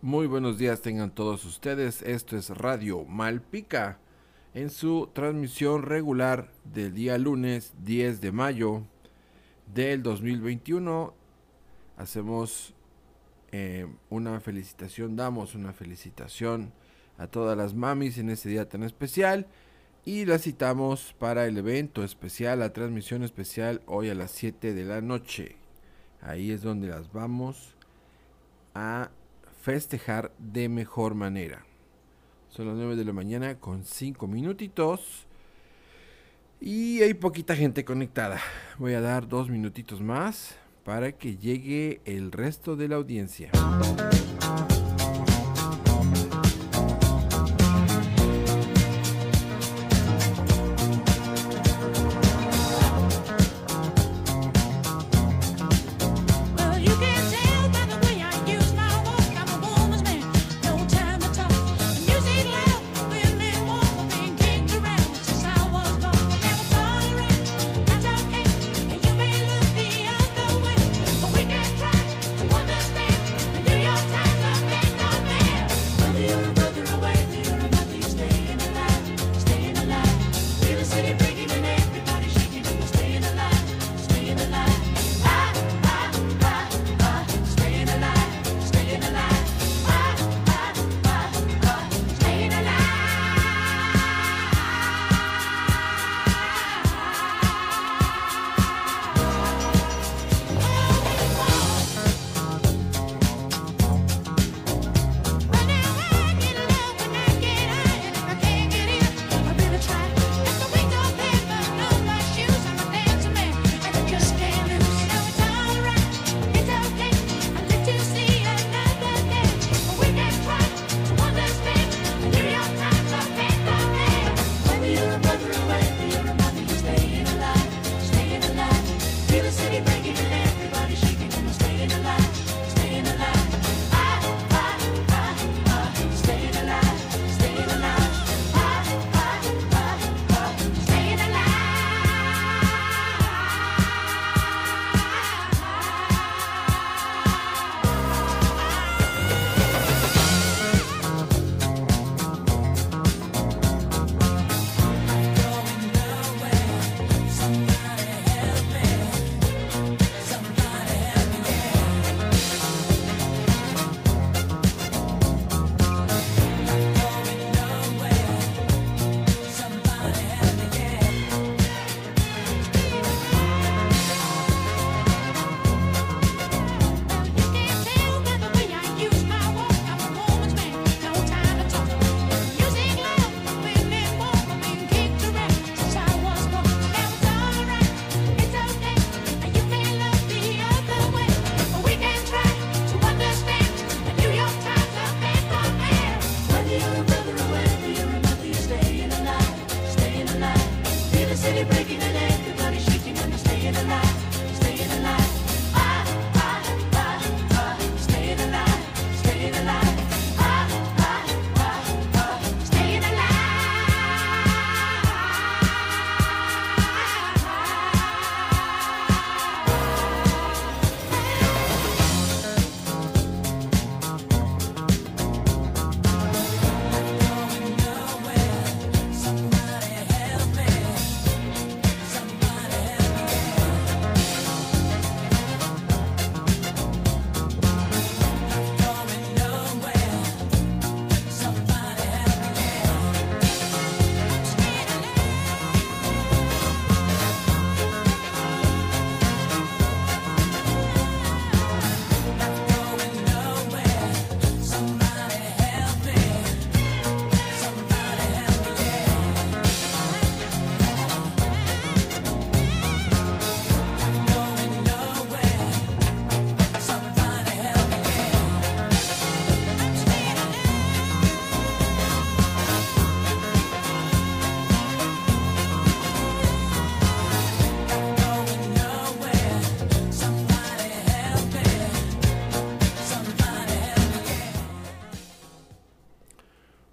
muy buenos días tengan todos ustedes. Esto es Radio Malpica en su transmisión regular del día lunes 10 de mayo del 2021. Hacemos eh, una felicitación, damos una felicitación a todas las mamis en este día tan especial y las citamos para el evento especial, la transmisión especial hoy a las 7 de la noche. Ahí es donde las vamos a festejar de mejor manera. Son las 9 de la mañana con 5 minutitos. Y hay poquita gente conectada. Voy a dar dos minutitos más para que llegue el resto de la audiencia.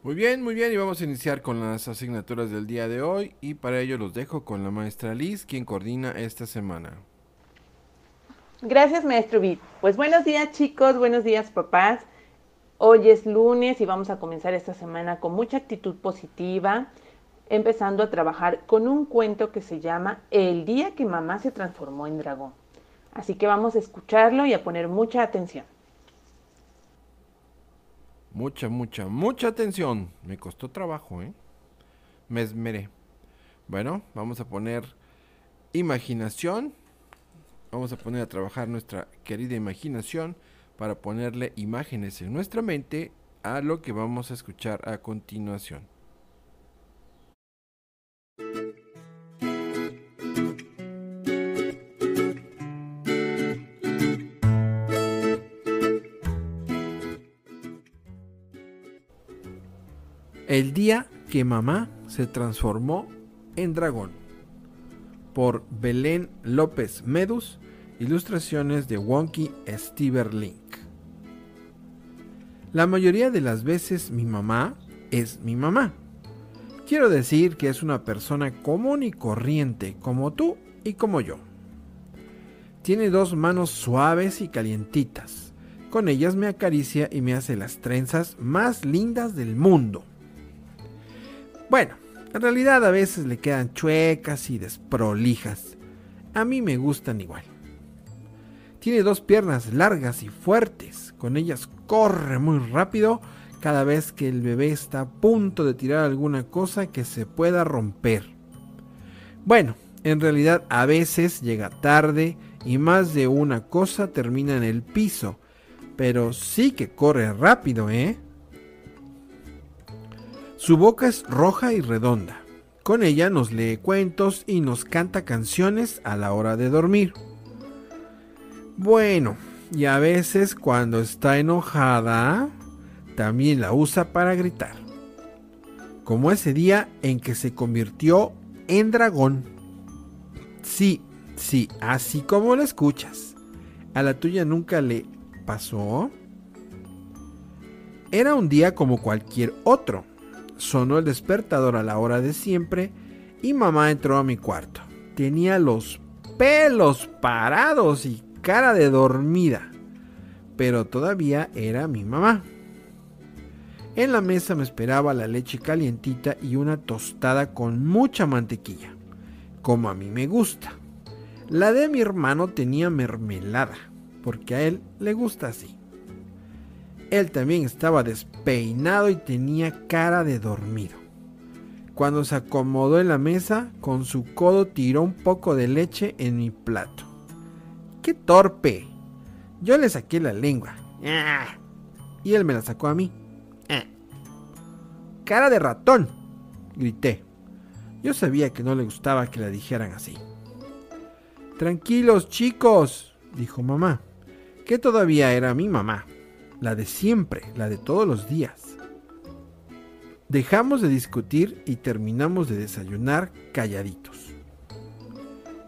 Muy bien, muy bien, y vamos a iniciar con las asignaturas del día de hoy y para ello los dejo con la maestra Liz, quien coordina esta semana. Gracias, maestro Vid. Pues buenos días, chicos, buenos días, papás. Hoy es lunes y vamos a comenzar esta semana con mucha actitud positiva, empezando a trabajar con un cuento que se llama El día que mamá se transformó en dragón. Así que vamos a escucharlo y a poner mucha atención. Mucha, mucha, mucha atención. Me costó trabajo, ¿eh? Me esmeré. Bueno, vamos a poner imaginación. Vamos a poner a trabajar nuestra querida imaginación para ponerle imágenes en nuestra mente a lo que vamos a escuchar a continuación. El día que mamá se transformó en dragón. Por Belén López Medus, ilustraciones de Wonky Link. La mayoría de las veces mi mamá es mi mamá. Quiero decir que es una persona común y corriente como tú y como yo. Tiene dos manos suaves y calientitas. Con ellas me acaricia y me hace las trenzas más lindas del mundo. Bueno, en realidad a veces le quedan chuecas y desprolijas. A mí me gustan igual. Tiene dos piernas largas y fuertes. Con ellas corre muy rápido cada vez que el bebé está a punto de tirar alguna cosa que se pueda romper. Bueno, en realidad a veces llega tarde y más de una cosa termina en el piso. Pero sí que corre rápido, ¿eh? Su boca es roja y redonda. Con ella nos lee cuentos y nos canta canciones a la hora de dormir. Bueno, y a veces cuando está enojada, también la usa para gritar. Como ese día en que se convirtió en dragón. Sí, sí, así como lo escuchas. ¿A la tuya nunca le pasó? Era un día como cualquier otro sonó el despertador a la hora de siempre y mamá entró a mi cuarto. Tenía los pelos parados y cara de dormida, pero todavía era mi mamá. En la mesa me esperaba la leche calientita y una tostada con mucha mantequilla, como a mí me gusta. La de mi hermano tenía mermelada, porque a él le gusta así. Él también estaba despeinado y tenía cara de dormido. Cuando se acomodó en la mesa, con su codo tiró un poco de leche en mi plato. ¡Qué torpe! Yo le saqué la lengua. ¡Ah! Y él me la sacó a mí. ¡Ah! ¡Cara de ratón! grité. Yo sabía que no le gustaba que la dijeran así. Tranquilos, chicos, dijo mamá, que todavía era mi mamá la de siempre, la de todos los días. Dejamos de discutir y terminamos de desayunar calladitos.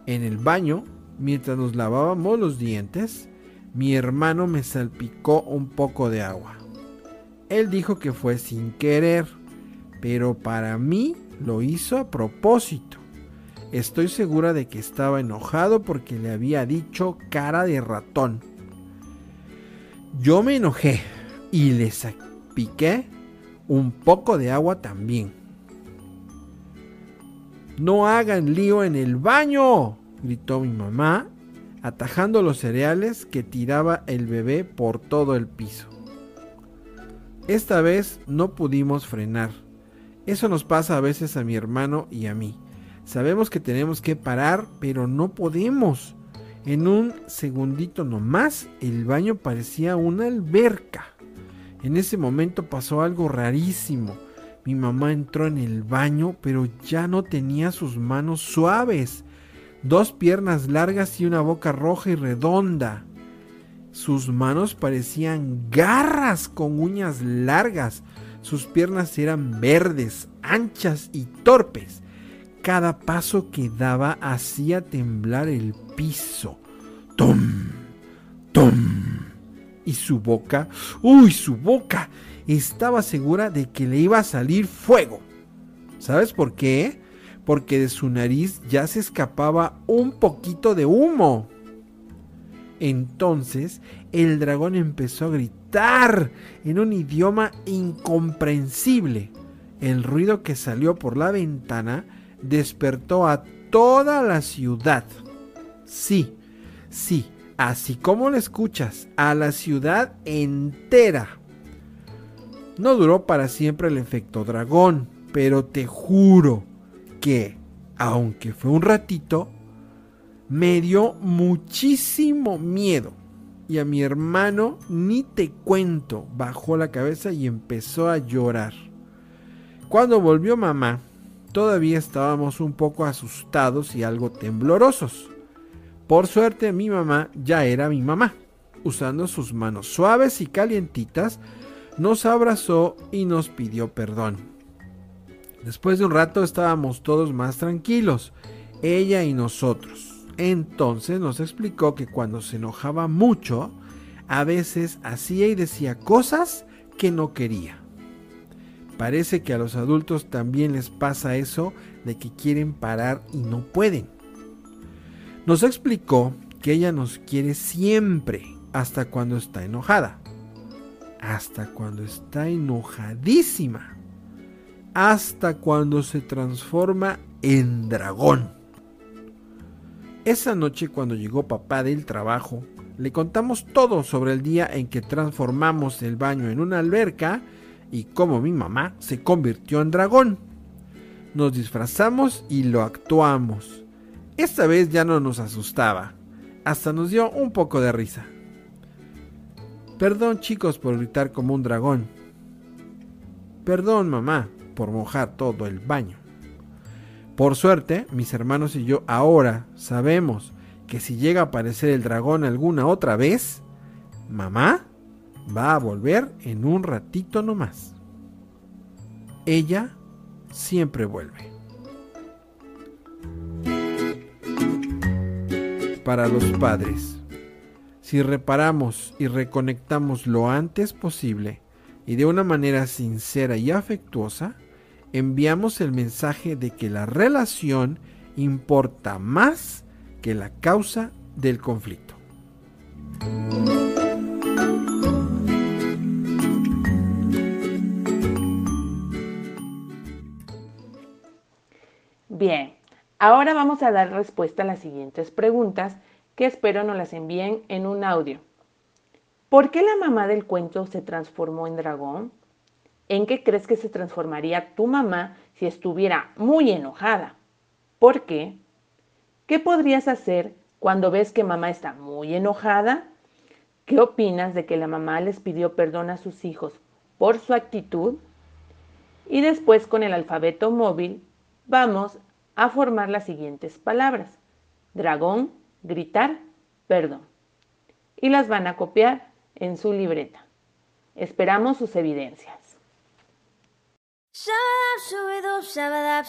En el baño, mientras nos lavábamos los dientes, mi hermano me salpicó un poco de agua. Él dijo que fue sin querer, pero para mí lo hizo a propósito. Estoy segura de que estaba enojado porque le había dicho cara de ratón yo me enojé y le piqué un poco de agua también. No hagan lío en el baño, gritó mi mamá, atajando los cereales que tiraba el bebé por todo el piso. Esta vez no pudimos frenar. Eso nos pasa a veces a mi hermano y a mí. Sabemos que tenemos que parar, pero no podemos. En un segundito nomás, el baño parecía una alberca. En ese momento pasó algo rarísimo. Mi mamá entró en el baño, pero ya no tenía sus manos suaves, dos piernas largas y una boca roja y redonda. Sus manos parecían garras con uñas largas. Sus piernas eran verdes, anchas y torpes. Cada paso que daba hacía temblar el piso. ¡Tum! ¡Tum! Y su boca, uy, su boca, estaba segura de que le iba a salir fuego. ¿Sabes por qué? Porque de su nariz ya se escapaba un poquito de humo. Entonces el dragón empezó a gritar en un idioma incomprensible. El ruido que salió por la ventana despertó a toda la ciudad. Sí, sí, así como lo escuchas, a la ciudad entera. No duró para siempre el efecto dragón, pero te juro que, aunque fue un ratito, me dio muchísimo miedo. Y a mi hermano, ni te cuento, bajó la cabeza y empezó a llorar. Cuando volvió mamá, todavía estábamos un poco asustados y algo temblorosos. Por suerte mi mamá ya era mi mamá. Usando sus manos suaves y calientitas, nos abrazó y nos pidió perdón. Después de un rato estábamos todos más tranquilos, ella y nosotros. Entonces nos explicó que cuando se enojaba mucho, a veces hacía y decía cosas que no quería. Parece que a los adultos también les pasa eso de que quieren parar y no pueden. Nos explicó que ella nos quiere siempre, hasta cuando está enojada. Hasta cuando está enojadísima. Hasta cuando se transforma en dragón. Esa noche cuando llegó papá del trabajo, le contamos todo sobre el día en que transformamos el baño en una alberca y cómo mi mamá se convirtió en dragón. Nos disfrazamos y lo actuamos. Esta vez ya no nos asustaba, hasta nos dio un poco de risa. Perdón chicos por gritar como un dragón. Perdón mamá por mojar todo el baño. Por suerte, mis hermanos y yo ahora sabemos que si llega a aparecer el dragón alguna otra vez, mamá va a volver en un ratito nomás. Ella siempre vuelve. Para los padres, si reparamos y reconectamos lo antes posible y de una manera sincera y afectuosa, enviamos el mensaje de que la relación importa más que la causa del conflicto. Bien, ahora vamos a dar respuesta a las siguientes preguntas que espero nos las envíen en un audio. ¿Por qué la mamá del cuento se transformó en dragón? ¿En qué crees que se transformaría tu mamá si estuviera muy enojada? ¿Por qué? ¿Qué podrías hacer cuando ves que mamá está muy enojada? ¿Qué opinas de que la mamá les pidió perdón a sus hijos por su actitud? Y después con el alfabeto móvil vamos a formar las siguientes palabras. Dragón, gritar, perdón. Y las van a copiar en su libreta. Esperamos sus evidencias. Shabadab shabadab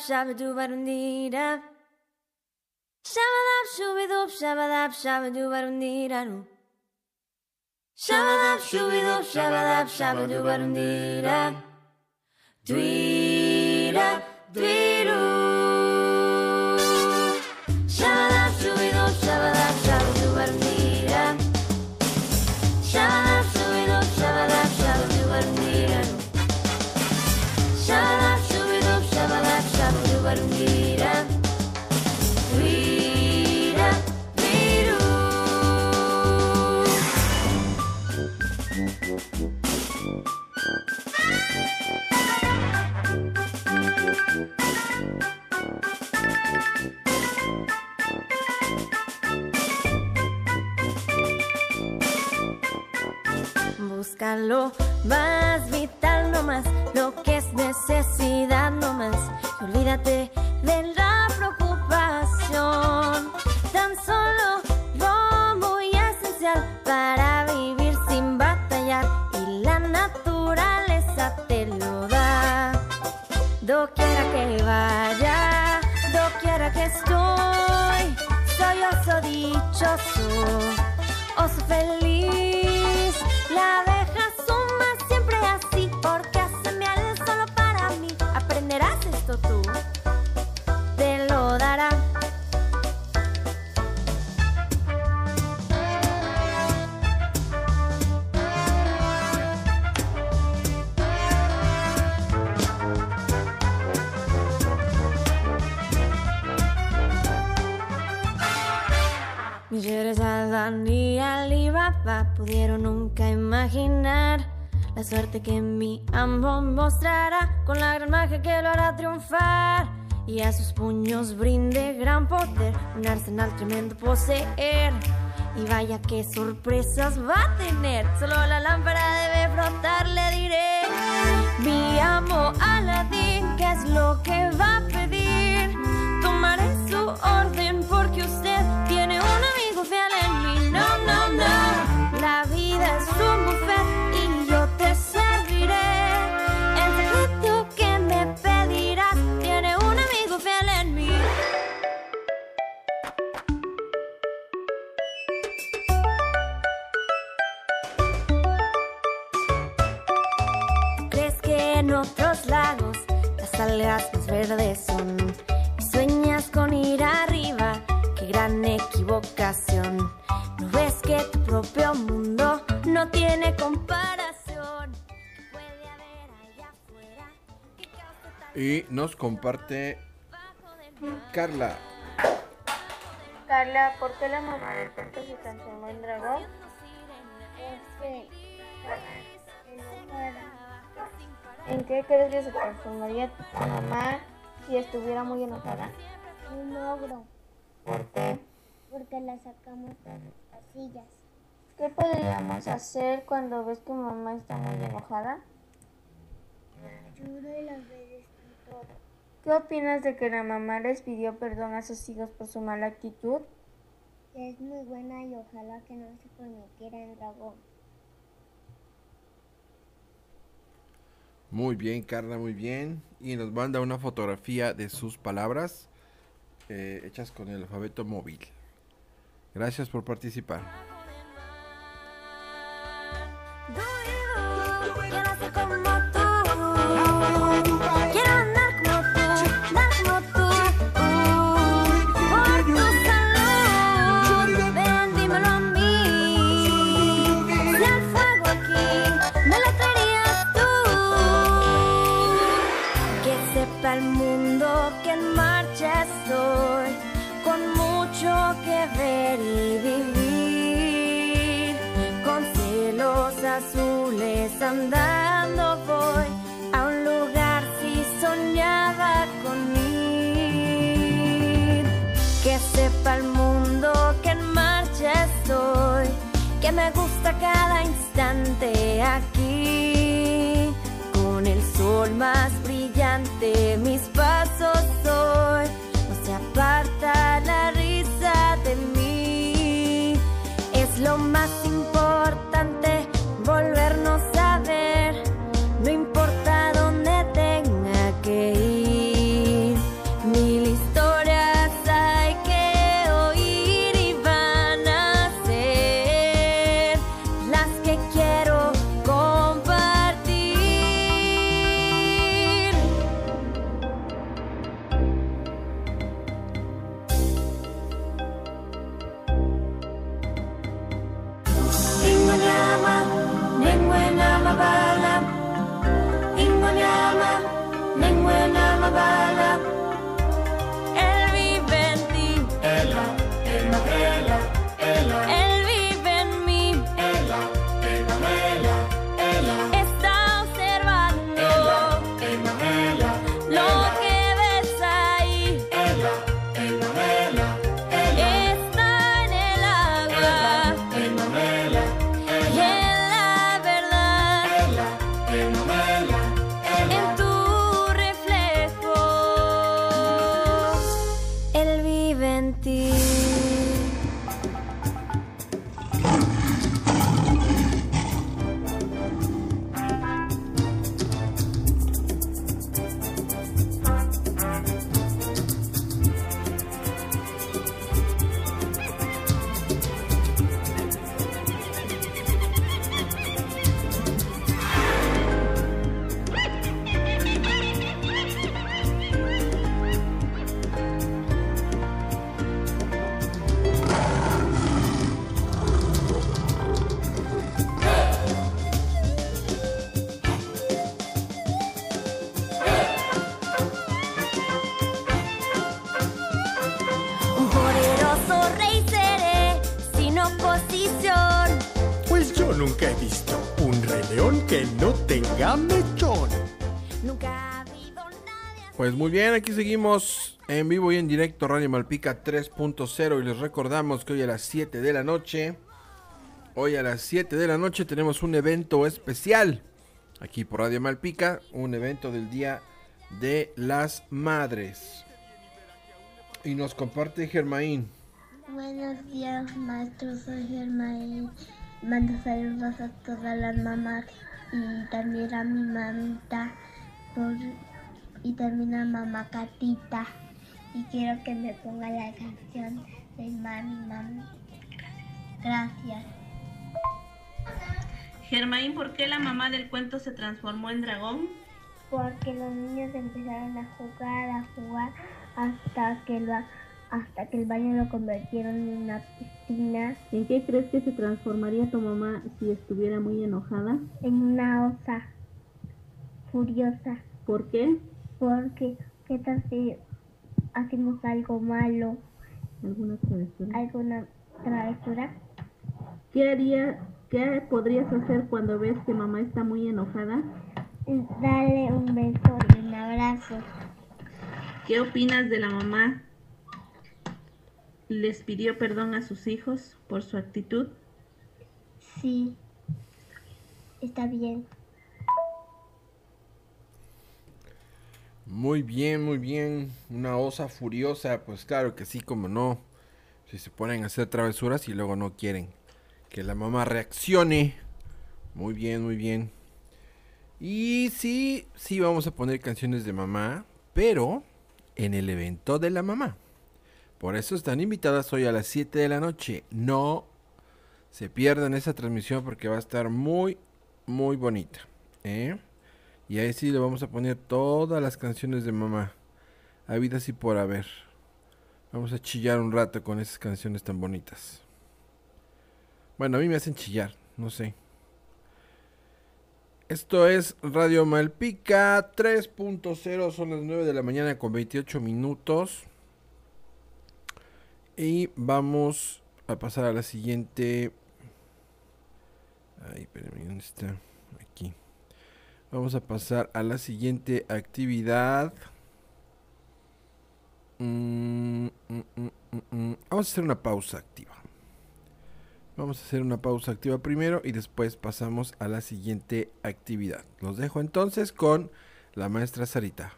Busca lo más vital nomás, lo que es necesidad nomás. Y olvídate de la preocupación. Tan solo lo muy esencial para vivir sin batallar. Y la naturaleza te lo da. Doquiera que vaya, doquiera que estoy, soy oso dichoso, oso feliz, La abeja suma siempre así, porque Pudieron nunca imaginar la suerte que mi amo mostrará con la gran magia que lo hará triunfar y a sus puños brinde gran poder, un arsenal tremendo poseer. Y vaya qué sorpresas va a tener, solo la lámpara debe frotar, le diré. Mi amo Aladín, ¿qué es lo que va a pedir? Tomaré su orden son? Y sueñas con ir arriba, qué gran equivocación. ¿No ves que tu propio mundo no tiene comparación? ¿Qué puede haber allá afuera Y nos comparte? Carla. Carla, ¿por qué la mamá del se transformó en dragón? Porque ¿En qué crees que se transformaría tu mamá si estuviera muy enojada? Un ogro, ¿Por qué? porque la sacamos de las casillas. ¿Qué podríamos hacer cuando ves que mamá está muy enojada? Ayuda y las veces todo. ¿Qué opinas de que la mamá les pidió perdón a sus hijos por su mala actitud? Que es muy buena y ojalá que no se convirtiera en dragón. Muy bien, Carla, muy bien. Y nos manda una fotografía de sus palabras eh, hechas con el alfabeto móvil. Gracias por participar. Pues muy bien, aquí seguimos en vivo y en directo Radio Malpica 3.0 y les recordamos que hoy a las 7 de la noche, hoy a las 7 de la noche tenemos un evento especial aquí por Radio Malpica, un evento del Día de las Madres. Y nos comparte Germaín. Buenos días, maestro. Soy Germain. Mando saludos a todas las mamás y también a mi mamita por- y también a mamá Catita. Y quiero que me ponga la canción de Mami Mami. Gracias. Germain, ¿por qué la mamá del cuento se transformó en dragón? Porque los niños empezaron a jugar, a jugar hasta que lo, hasta que el baño lo convirtieron en una piscina, ¿En qué crees que se transformaría tu mamá si estuviera muy enojada? en una osa furiosa. ¿Por qué? Porque, ¿qué tal si hacemos algo malo, ¿Alguna travesura? alguna travesura? ¿Qué haría, qué podrías hacer cuando ves que mamá está muy enojada? Dale un beso y un abrazo. ¿Qué opinas de la mamá? ¿Les pidió perdón a sus hijos por su actitud? Sí, está bien. Muy bien, muy bien. Una osa furiosa, pues claro que sí, como no. Si se ponen a hacer travesuras y luego no quieren que la mamá reaccione. Muy bien, muy bien. Y sí, sí vamos a poner canciones de mamá, pero en el evento de la mamá. Por eso están invitadas hoy a las 7 de la noche. No se pierdan esa transmisión porque va a estar muy, muy bonita. ¿eh? Y ahí sí le vamos a poner todas las canciones de mamá. Habidas y por haber. Vamos a chillar un rato con esas canciones tan bonitas. Bueno, a mí me hacen chillar, no sé. Esto es Radio Malpica 3.0, son las 9 de la mañana con 28 minutos. Y vamos a pasar a la siguiente. Ay, espérame, ¿dónde está? Aquí. Vamos a pasar a la siguiente actividad. Mm, mm, mm. Vamos a hacer una pausa activa. Vamos a hacer una pausa activa primero y después pasamos a la siguiente actividad. Los dejo entonces con la maestra Sarita.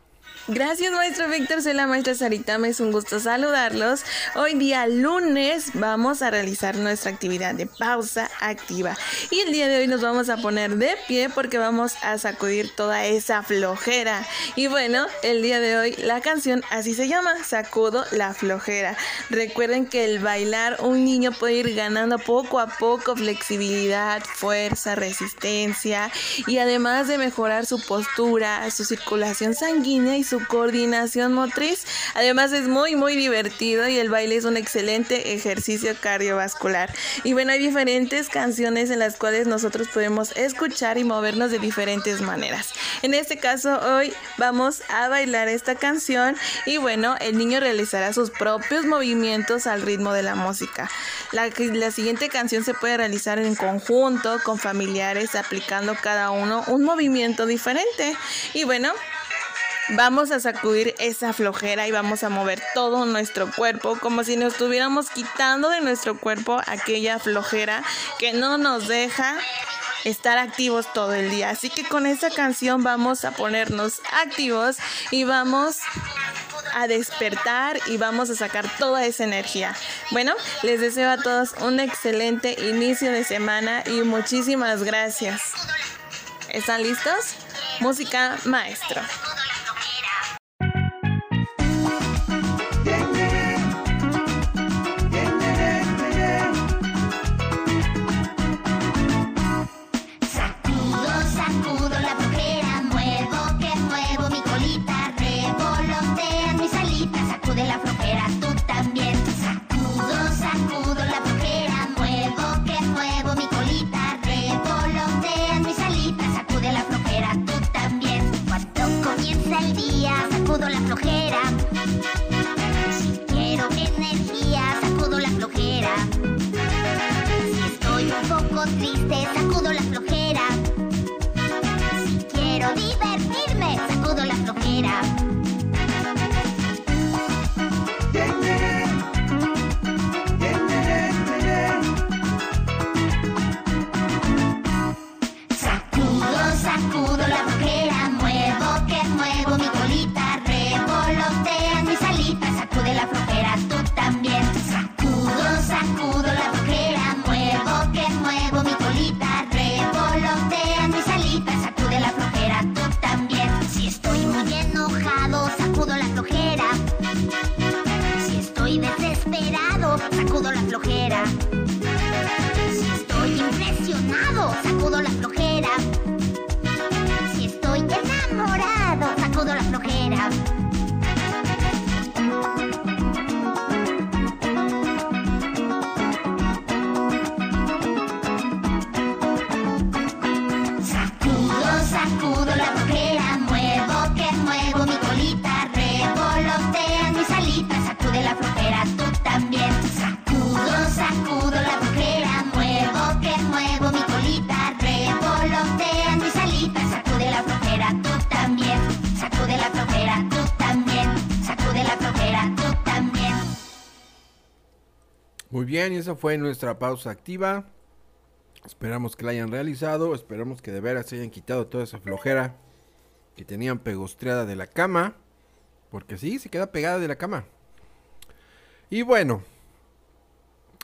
Gracias, maestro Víctor. Soy la maestra Sarita. Me es un gusto saludarlos. Hoy día lunes vamos a realizar nuestra actividad de pausa activa. Y el día de hoy nos vamos a poner de pie porque vamos a sacudir toda esa flojera. Y bueno, el día de hoy la canción así se llama, Sacudo la flojera. Recuerden que el bailar un niño puede ir ganando poco a poco flexibilidad, fuerza, resistencia y además de mejorar su postura, su circulación sanguínea y su coordinación motriz. Además es muy muy divertido y el baile es un excelente ejercicio cardiovascular. Y bueno, hay diferentes canciones en las cuales nosotros podemos escuchar y movernos de diferentes maneras. En este caso hoy vamos a bailar esta canción y bueno, el niño realizará sus propios movimientos al ritmo de la música. La, la siguiente canción se puede realizar en conjunto con familiares aplicando cada uno un movimiento diferente. Y bueno, Vamos a sacudir esa flojera y vamos a mover todo nuestro cuerpo como si nos estuviéramos quitando de nuestro cuerpo aquella flojera que no nos deja estar activos todo el día. Así que con esta canción vamos a ponernos activos y vamos a despertar y vamos a sacar toda esa energía. Bueno, les deseo a todos un excelente inicio de semana y muchísimas gracias. ¿Están listos? Música maestro. Y esa fue nuestra pausa activa. Esperamos que la hayan realizado. Esperamos que de veras hayan quitado toda esa flojera que tenían pegostreada de la cama. Porque sí, se queda pegada de la cama. Y bueno,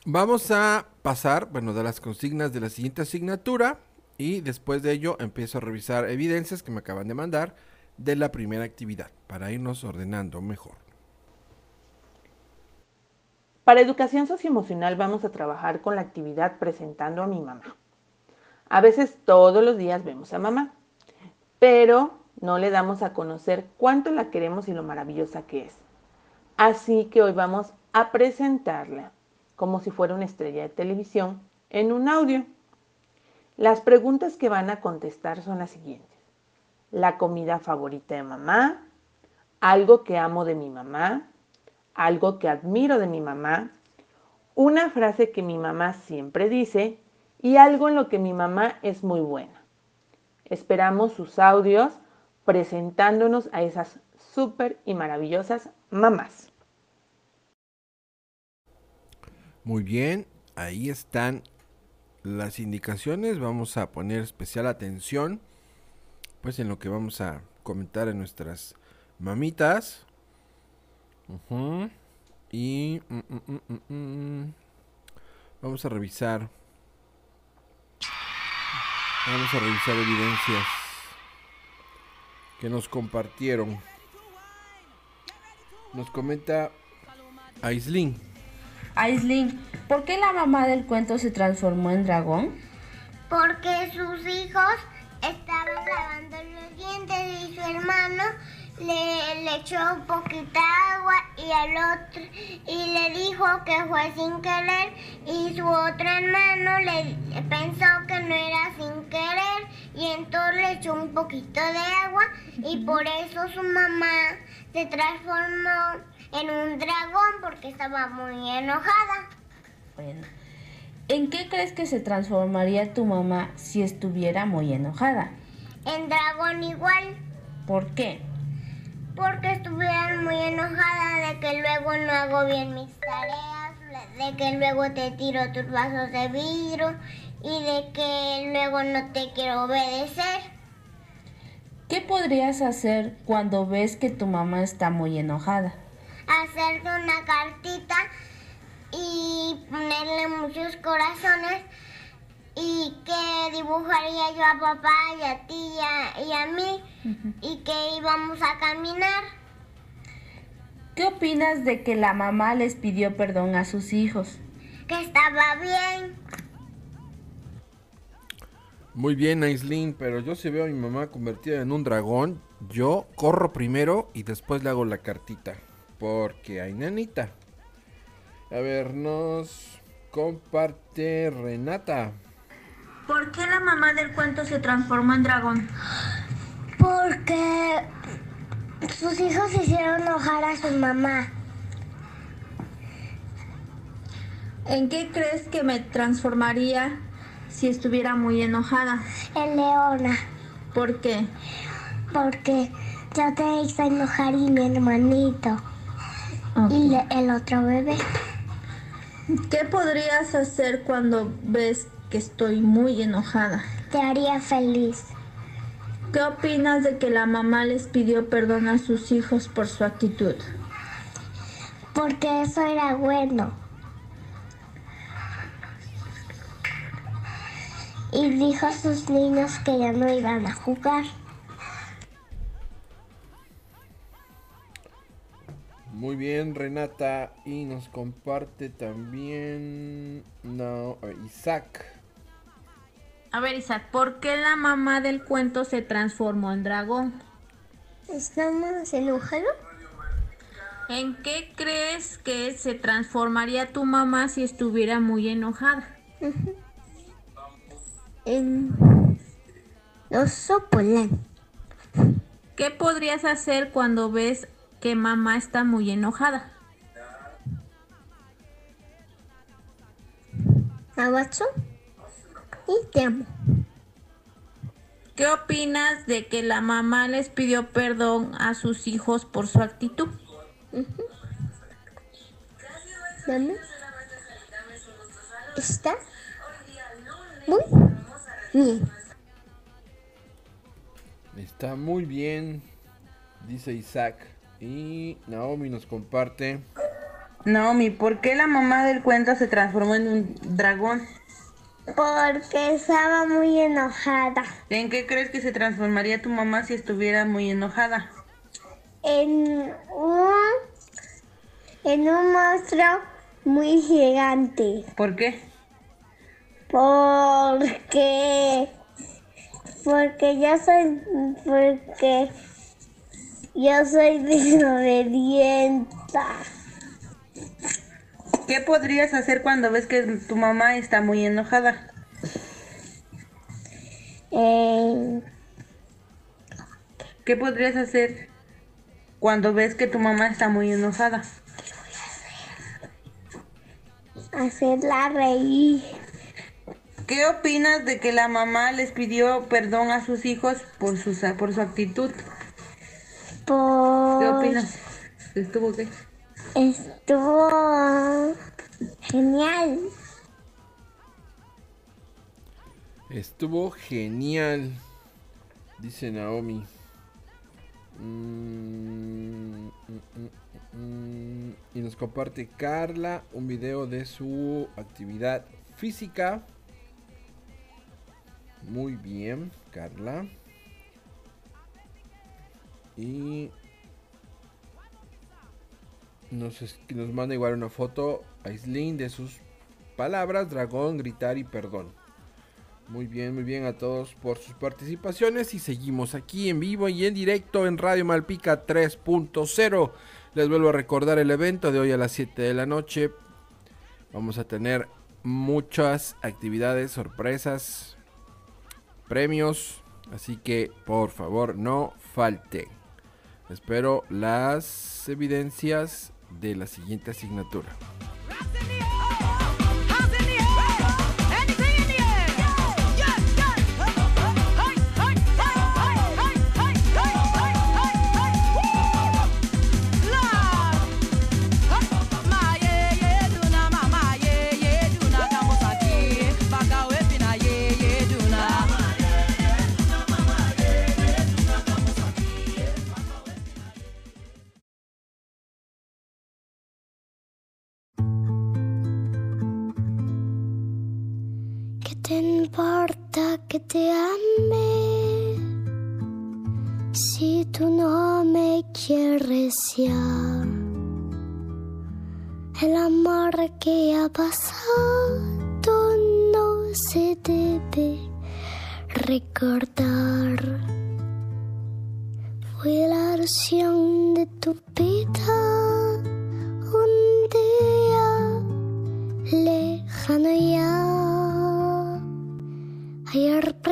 vamos a pasar, bueno, de las consignas de la siguiente asignatura. Y después de ello empiezo a revisar evidencias que me acaban de mandar de la primera actividad para irnos ordenando mejor. Para educación socioemocional vamos a trabajar con la actividad presentando a mi mamá. A veces todos los días vemos a mamá, pero no le damos a conocer cuánto la queremos y lo maravillosa que es. Así que hoy vamos a presentarla como si fuera una estrella de televisión en un audio. Las preguntas que van a contestar son las siguientes. La comida favorita de mamá, algo que amo de mi mamá, algo que admiro de mi mamá, una frase que mi mamá siempre dice y algo en lo que mi mamá es muy buena. Esperamos sus audios presentándonos a esas súper y maravillosas mamás. Muy bien, ahí están las indicaciones. Vamos a poner especial atención pues en lo que vamos a comentar en nuestras mamitas. Ujú. Y mm, mm, mm, mm, mm. vamos a revisar. Vamos a revisar evidencias que nos compartieron. Nos comenta Aislin. Aislin, ¿por qué la mamá del cuento se transformó en dragón? Porque sus hijos estaban lavando los dientes y su hermano le, le echó un poquito de agua y al otro y le dijo que fue sin querer y su otro hermano le pensó que no era sin querer y entonces le echó un poquito de agua y por eso su mamá se transformó en un dragón porque estaba muy enojada. Bueno, ¿en qué crees que se transformaría tu mamá si estuviera muy enojada? En dragón igual. ¿Por qué? Porque estuvieran muy enojada de que luego no hago bien mis tareas, de que luego te tiro tus vasos de vidrio y de que luego no te quiero obedecer. ¿Qué podrías hacer cuando ves que tu mamá está muy enojada? Hacerte una cartita y ponerle muchos corazones y que dibujaría yo a papá y a ti y a, y a mí y que íbamos a caminar. ¿Qué opinas de que la mamá les pidió perdón a sus hijos? Que estaba bien. Muy bien, Aislin, pero yo si veo a mi mamá convertida en un dragón, yo corro primero y después le hago la cartita. Porque hay nanita. A ver, nos comparte Renata. ¿Por qué la mamá del cuento se transformó en dragón? Porque sus hijos hicieron enojar a su mamá. ¿En qué crees que me transformaría si estuviera muy enojada? El leona. ¿Por qué? Porque yo te hice enojar y mi hermanito. Y el otro bebé. ¿Qué podrías hacer cuando ves que estoy muy enojada? Te haría feliz. ¿Qué opinas de que la mamá les pidió perdón a sus hijos por su actitud? Porque eso era bueno. Y dijo a sus niños que ya no iban a jugar. Muy bien, Renata. Y nos comparte también. No, Isaac. A ver, Isaac, ¿por qué la mamá del cuento se transformó en dragón? ¿Estamos enojados? ¿En qué crees que se transformaría tu mamá si estuviera muy enojada? En oso polar. ¿Qué podrías hacer cuando ves que mamá está muy enojada? Abrazo y te amo. ¿Qué opinas de que la mamá les pidió perdón a sus hijos por su actitud? Mamá está muy bien. Está muy bien, dice Isaac. Y Naomi nos comparte. Naomi, ¿por qué la mamá del cuento se transformó en un dragón? Porque estaba muy enojada. ¿En qué crees que se transformaría tu mamá si estuviera muy enojada? En un, en un monstruo muy gigante. ¿Por qué? Porque porque yo soy porque yo soy desobediente. ¿Qué podrías hacer cuando ves que tu mamá está muy enojada? Eh, ¿Qué podrías hacer cuando ves que tu mamá está muy enojada? hacerla reír. ¿Qué opinas de que la mamá les pidió perdón a sus hijos por su, por su actitud? Por... ¿Qué opinas? ¿Estuvo qué? Estuvo genial. Estuvo genial, dice Naomi. Mm, mm, mm. Y nos comparte Carla un video de su actividad física. Muy bien, Carla. Y nos, manda igual una foto a Islin de sus palabras, dragón, gritar y perdón. Muy bien, muy bien a todos por sus participaciones y seguimos aquí en vivo y en directo en Radio Malpica 3.0. Les vuelvo a recordar el evento de hoy a las 7 de la noche. Vamos a tener muchas actividades, sorpresas, premios, así que por favor no falten. Espero las evidencias de la siguiente asignatura. Que te ame? Si tú no me quieres ya, el amor que ha pasado no se debe recordar. Fue la ilusión de tu vida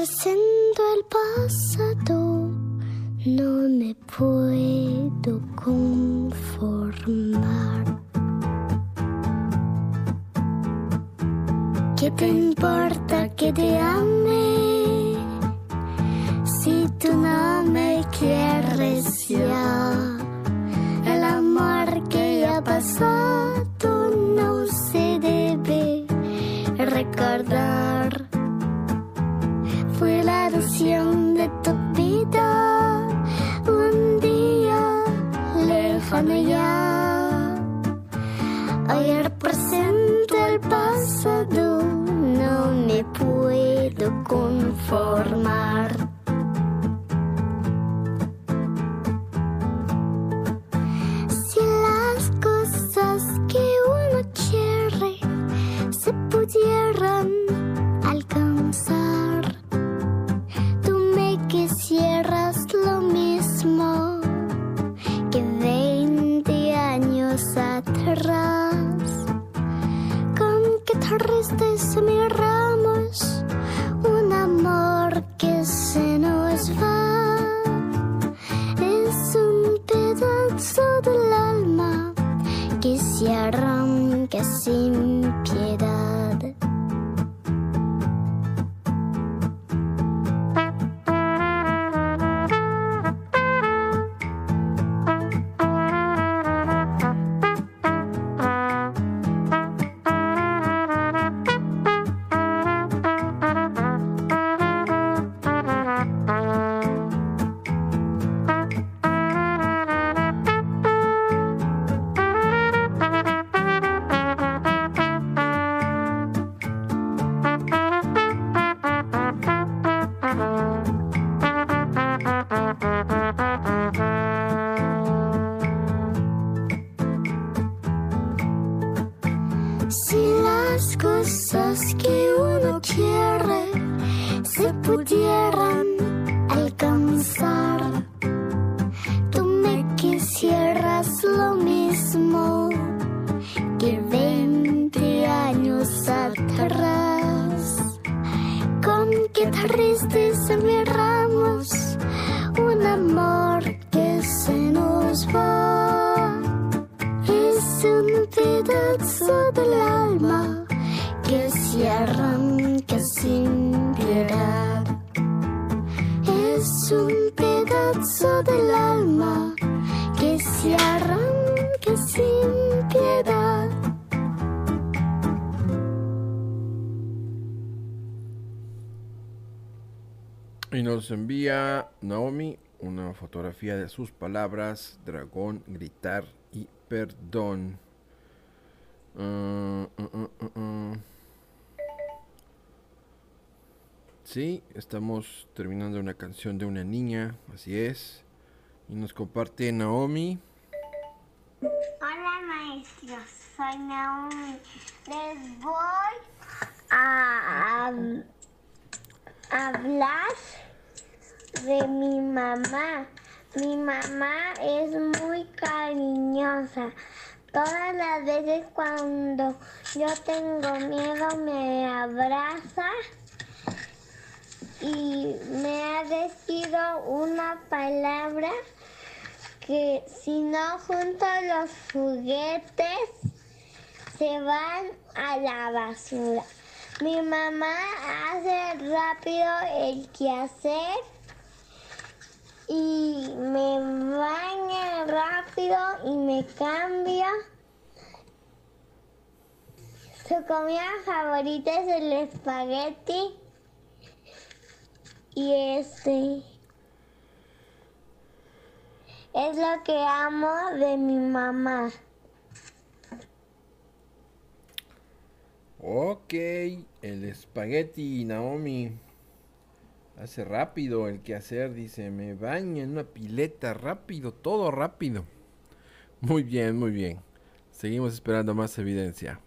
Presento el pasado, no me puedo conformar. ¿Qué te importa que te llorar. Pedazo del alma que se arranca sin piedad. Es un pedazo del alma que se arranca sin piedad. Y nos envía Naomi una fotografía de sus palabras, dragón, gritar y perdón. Ah. Sí, estamos terminando una canción de una niña, así es. Y nos comparte Naomi. Hola maestros, soy Naomi. Les voy a hablar de mi mamá. Mi mamá es muy cariñosa. Todas las veces cuando yo tengo miedo me abraza y me ha decidido una palabra que si no junto los juguetes se van a la basura. Mi mamá hace rápido el quehacer y me baña rápido y me cambia. Su comida favorita es el espagueti y este es lo que amo de mi mamá. Ok, el espagueti, Naomi. Hace rápido el que hacer, dice, me baña en una pileta, rápido, todo rápido. Muy bien, muy bien. Seguimos esperando más evidencia.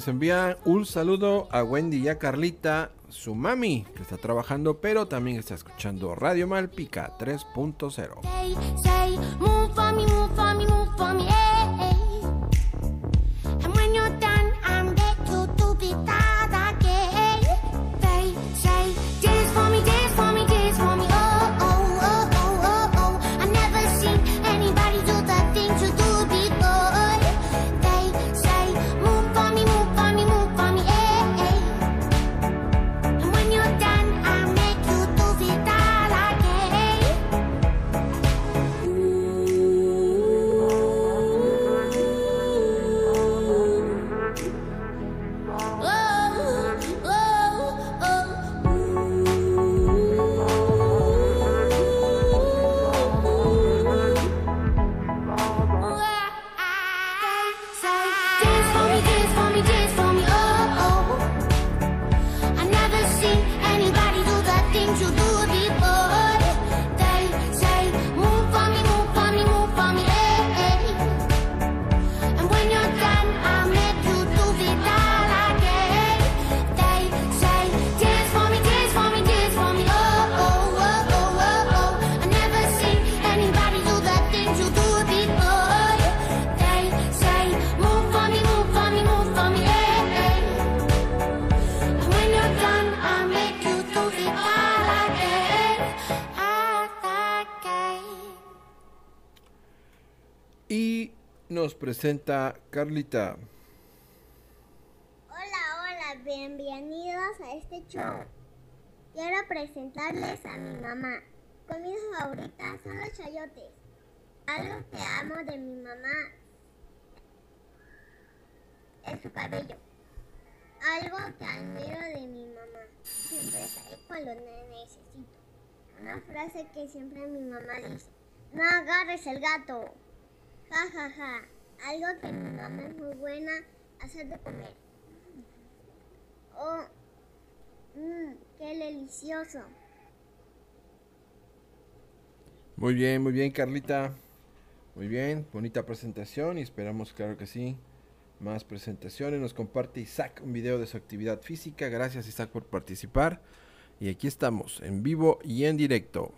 Les envía un saludo a Wendy y a Carlita, su mami, que está trabajando, pero también está escuchando Radio Malpica 3.0. presenta Carlita. Hola, hola, bienvenidos a este show. Quiero presentarles a mi mamá. Comidas favoritas son los chayotes. Algo que amo de mi mamá es su cabello. Algo que admiro de mi mamá. Siempre estaré cuando necesito. Una frase que siempre mi mamá dice. No agarres el gato. Ja, ja, ja algo que tu mamá es muy buena hacer de comer. Oh, qué delicioso. Muy bien, muy bien, Carlita. Muy bien, bonita presentación y esperamos, claro que sí, más presentaciones. Nos comparte Isaac un video de su actividad física. Gracias, Isaac, por participar. Y aquí estamos, en vivo y en directo.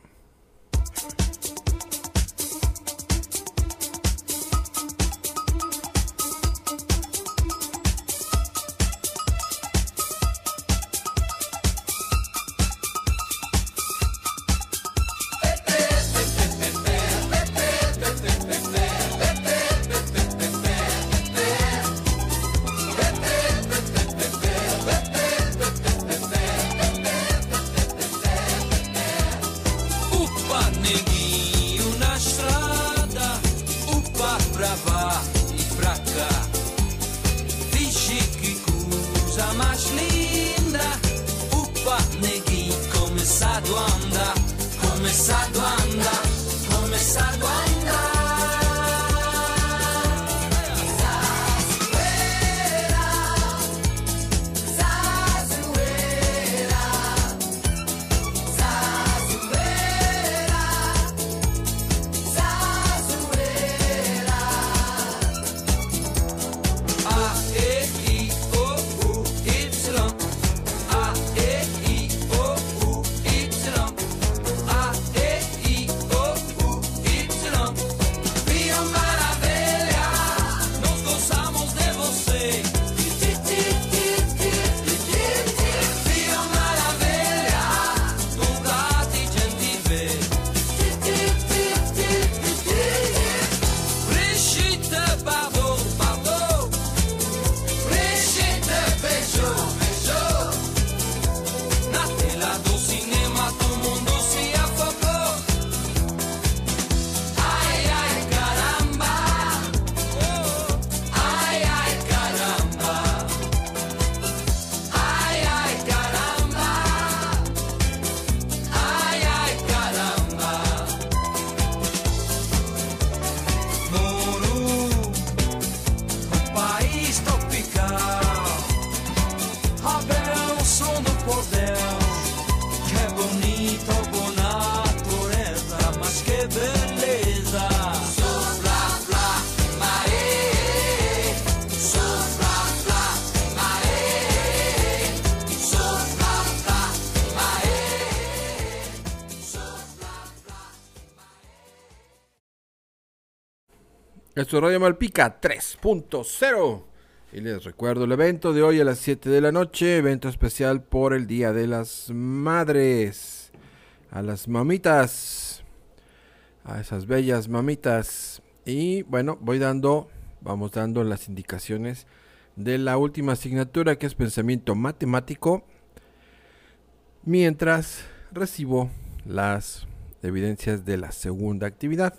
Esto es Radio Malpica 3.0. Y les recuerdo el evento de hoy a las 7 de la noche, evento especial por el Día de las Madres. A las mamitas, a esas bellas mamitas. Y bueno, voy dando, vamos dando las indicaciones de la última asignatura que es pensamiento matemático. Mientras recibo las evidencias de la segunda actividad.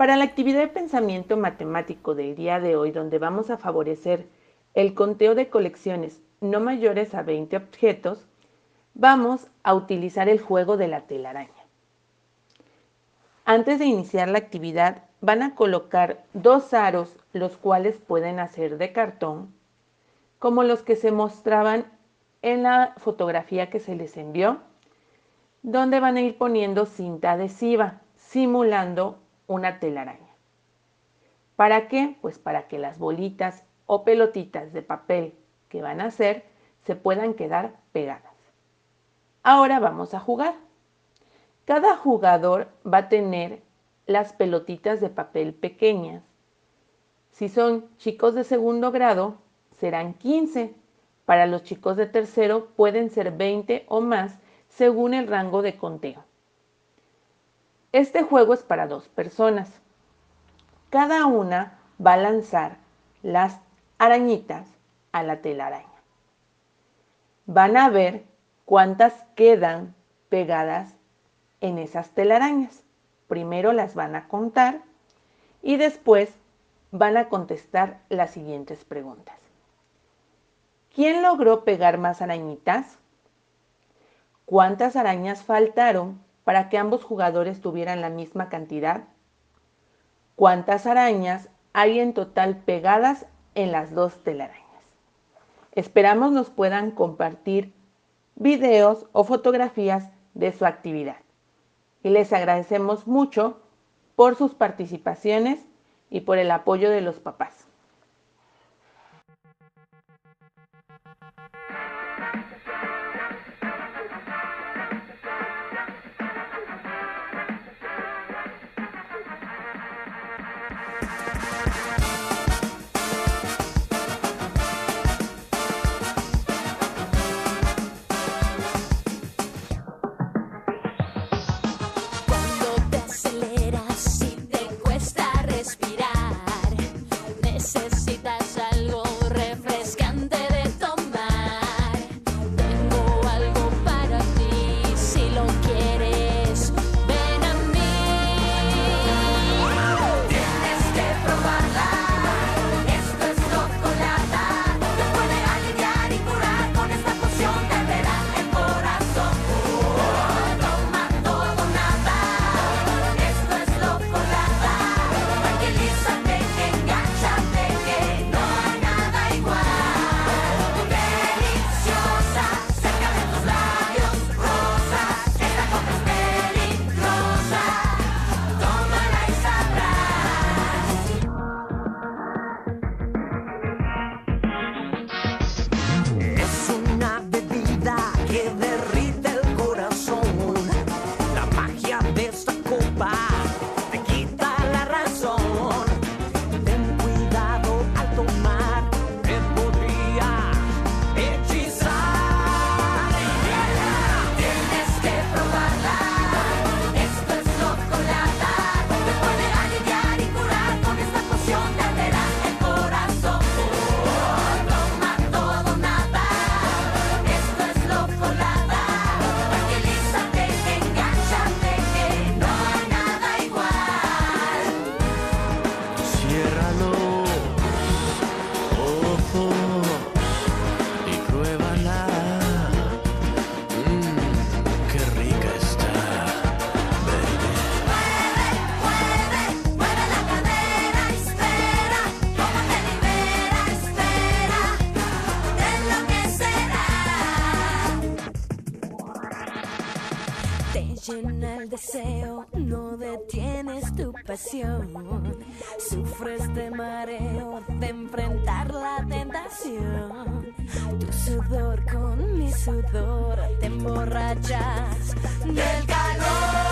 Para la actividad de pensamiento matemático del día de hoy, donde vamos a favorecer el conteo de colecciones no mayores a 20 objetos, vamos a utilizar el juego de la telaraña. Antes de iniciar la actividad, van a colocar dos aros, los cuales pueden hacer de cartón, como los que se mostraban en la fotografía que se les envió, donde van a ir poniendo cinta adhesiva, simulando una telaraña. ¿Para qué? Pues para que las bolitas o pelotitas de papel que van a hacer se puedan quedar pegadas. Ahora vamos a jugar. Cada jugador va a tener las pelotitas de papel pequeñas. Si son chicos de segundo grado, serán 15. Para los chicos de tercero pueden ser 20 o más según el rango de conteo. Este juego es para dos personas. Cada una va a lanzar las arañitas a la telaraña. Van a ver cuántas quedan pegadas en esas telarañas. Primero las van a contar y después van a contestar las siguientes preguntas. ¿Quién logró pegar más arañitas? ¿Cuántas arañas faltaron para que ambos jugadores tuvieran la misma cantidad? ¿Cuántas arañas hay en total pegadas en las dos telarañas? Esperamos nos puedan compartir videos o fotografías de su actividad. Y les agradecemos mucho por sus participaciones y por el apoyo de los papás. Sufres de mareo de enfrentar la tentación. Tu sudor con mi sudor te emborrachas del calor.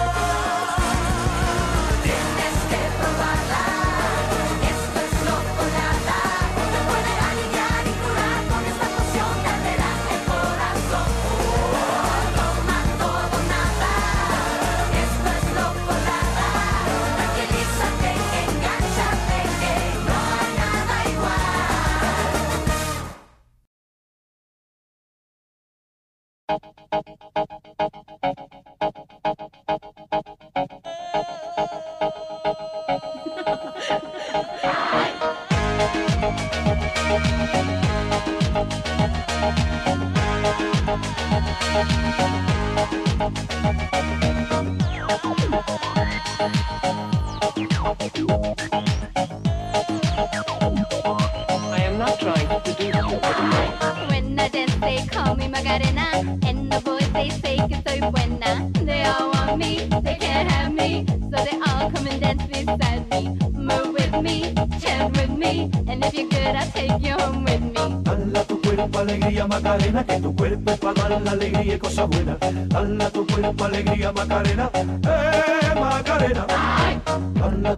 Alegría Macarena, eh Macarena.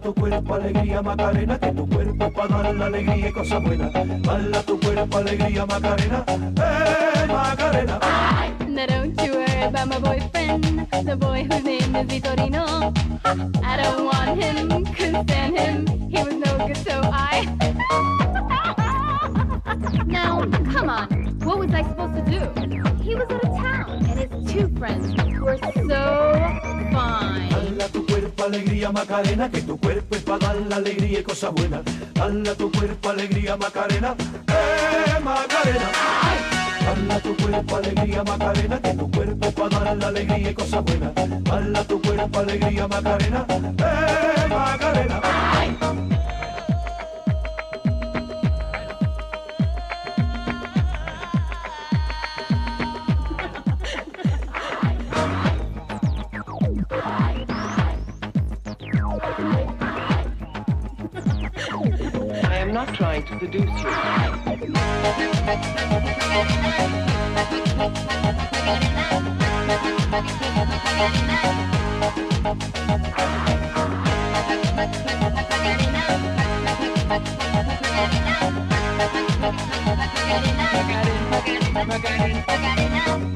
Tu cuerpo alegría Macarena, que tu cuerpo para dar la alegría y tu cuerpo alegría Macarena, eh Macarena. Now don't you worry about my boyfriend, the boy whose name is Vitorino. I don't want him, couldn't stand him. He was no good, so I. now, come on, what was I supposed to do? He was out of town, two friends were so fine. Dala tu cuerpo alegría Macarena, que tu cuerpo es para dar la alegría y. Dala tu cuerpo alegría Macarena, eh Macarena. Dala tu cuerpo alegría Macarena, que tu cuerpo es para dar la alegría y. Dala tu cuerpo alegría Macarena, eh Macarena. I am not trying to seduce you.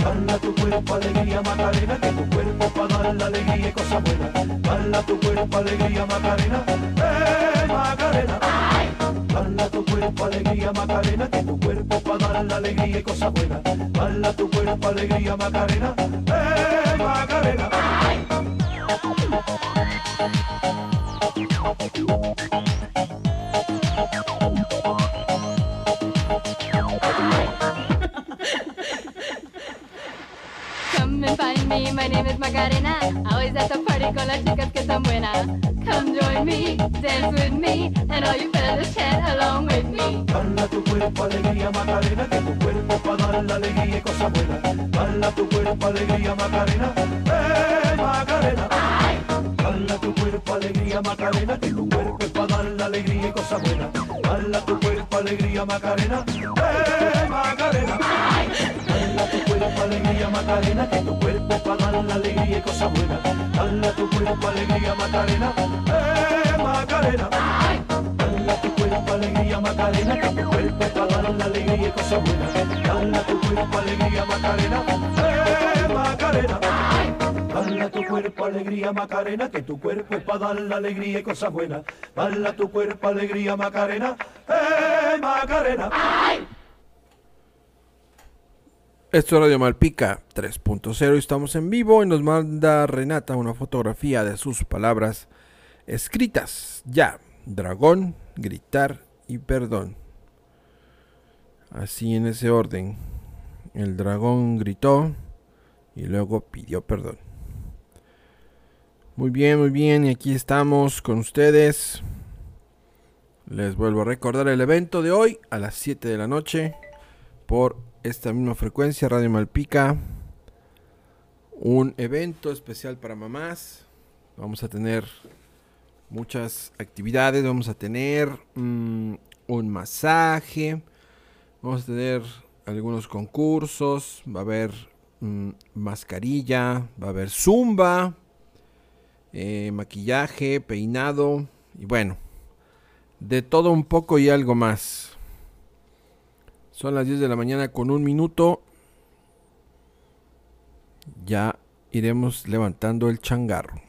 Dala tu cuerpo alegría Macarena, que tu cuerpo para dar la alegría y cosas buenas. Dala tu cuerpo alegría Macarena, eh Macarena. Dala tu cuerpo alegría Macarena, que tu cuerpo para dar la alegría y cosas buenas. Dala tu cuerpo alegría Macarena, eh Macarena. Come and find me, my name is Macarena. Always at the party con las chicas que están buenas. Me, dance with me, and all you fellas chat along with me. Dala tu cuerpo alegría Macarena, que tu cuerpo para dar la alegría y cosas buenas. Dala tu cuerpo alegría Macarena, eh Macarena. Dala tu cuerpo alegría Macarena, que tu cuerpo es para dar la alegría y cosas buenas. Dala tu cuerpo alegría Macarena, eh Macarena. Dala tu cuerpo alegría Macarena, que tu cuerpo para dar la alegría y cosas buenas. Dala tu cuerpo alegría Macarena, Macarena. Dala tu cuerpo alegría Macarena, que tu cuerpo para dar la alegría y cosas buenas. Dala tu cuerpo alegría Macarena, eh Macarena. Dala tu cuerpo alegría Macarena, que tu cuerpo es para dar la alegría y cosas buenas. Dala tu cuerpo alegría Macarena, eh Macarena. Esto es Radio Malpica 3.0 y estamos en vivo y nos manda Renata una fotografía de sus palabras Escritas ya, dragón, gritar y perdón. Así en ese orden. El dragón gritó y luego pidió perdón. Muy bien, muy bien, y aquí estamos con ustedes. Les vuelvo a recordar el evento de hoy a las 7 de la noche por esta misma frecuencia Radio Malpica. Un evento especial para mamás. Vamos a tener muchas actividades. Vamos a tener mm, un masaje, vamos a tener algunos concursos, va a haber mm, mascarilla, va a haber zumba, eh, maquillaje, peinado y bueno, de todo un poco y algo más. Son las 10 de la mañana con un minuto. Ya iremos levantando el changarro.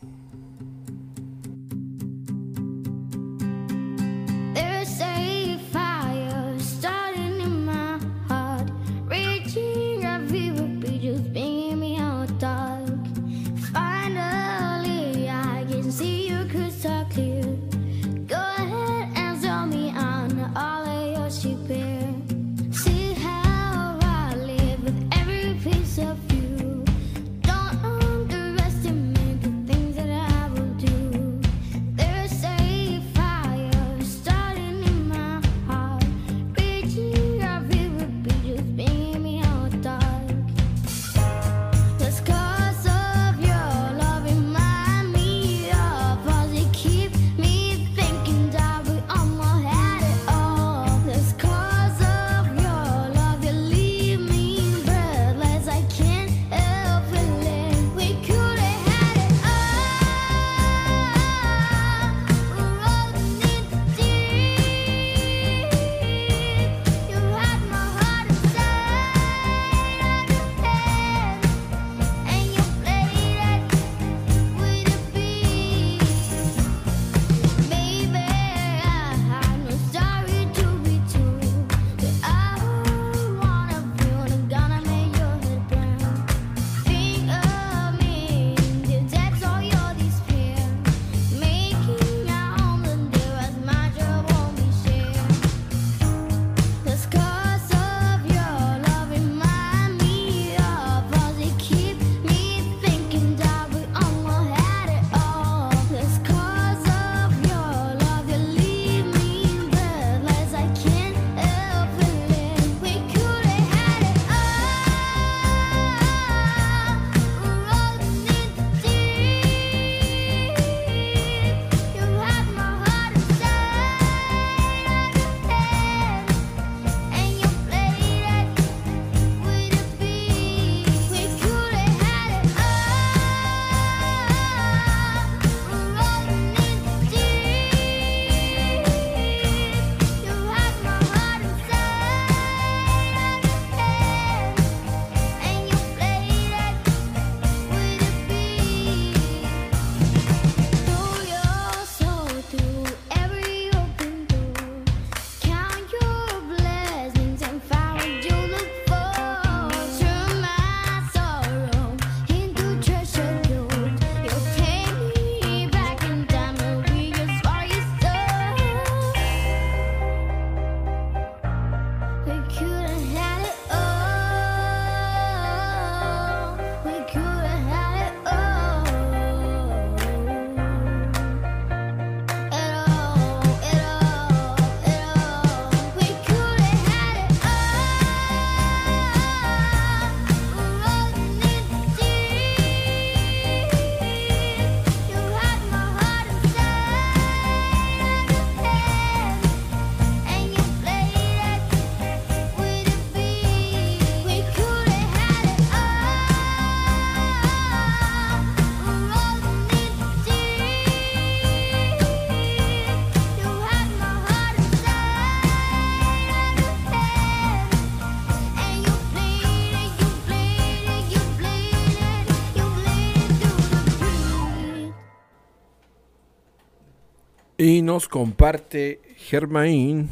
Y nos comparte Germain.